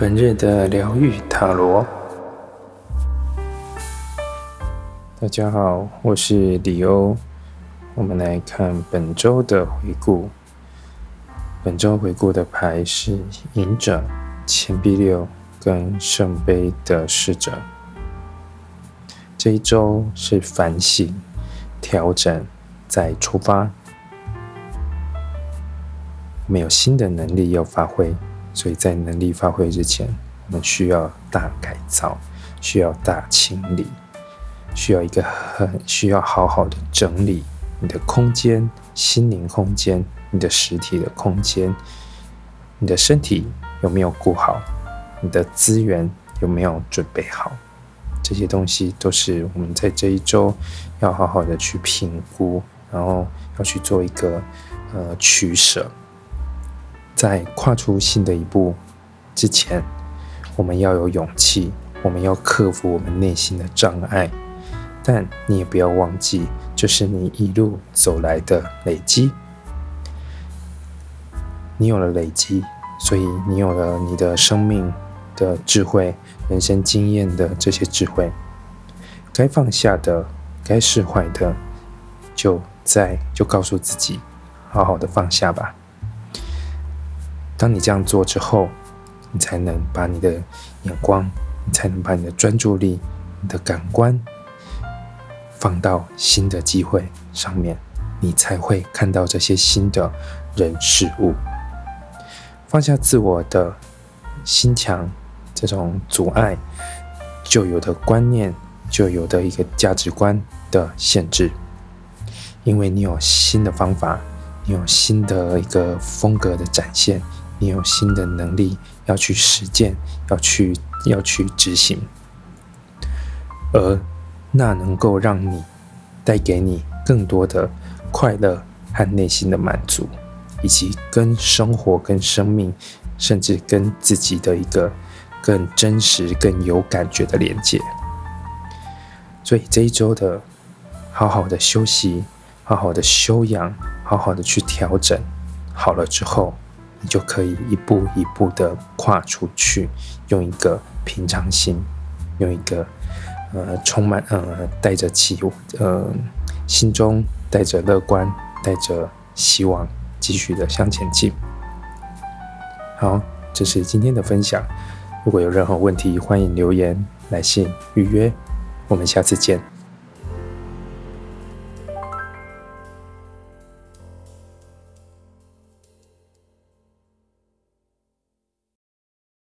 本日的疗愈塔罗，大家好，我是李欧。我们来看本周的回顾。本周回顾的牌是隐者、钱币六跟圣杯的侍者。这一周是反省、调整、再出发。我们有新的能力要发挥。所以在能力发挥之前，我们需要大改造，需要大清理，需要一个很需要好好的整理你的空间、心灵空间、你的实体的空间，你的身体有没有顾好？你的资源有没有准备好？这些东西都是我们在这一周要好好的去评估，然后要去做一个呃取舍。在跨出新的一步之前，我们要有勇气，我们要克服我们内心的障碍。但你也不要忘记，这是你一路走来的累积。你有了累积，所以你有了你的生命的智慧、人生经验的这些智慧。该放下的、该释怀的，就在就告诉自己，好好的放下吧。当你这样做之后，你才能把你的眼光，你才能把你的专注力、你的感官放到新的机会上面，你才会看到这些新的人事物。放下自我的心墙，这种阻碍旧有的观念、旧有的一个价值观的限制，因为你有新的方法，你有新的一个风格的展现。你有新的能力要去实践，要去要去执行，而那能够让你带给你更多的快乐和内心的满足，以及跟生活、跟生命，甚至跟自己的一个更真实、更有感觉的连接。所以这一周的好好的休息，好好的修养，好好的去调整，好了之后。你就可以一步一步的跨出去，用一个平常心，用一个呃充满呃带着期呃心中带着乐观，带着希望，继续的向前进。好，这是今天的分享。如果有任何问题，欢迎留言、来信预约。我们下次见。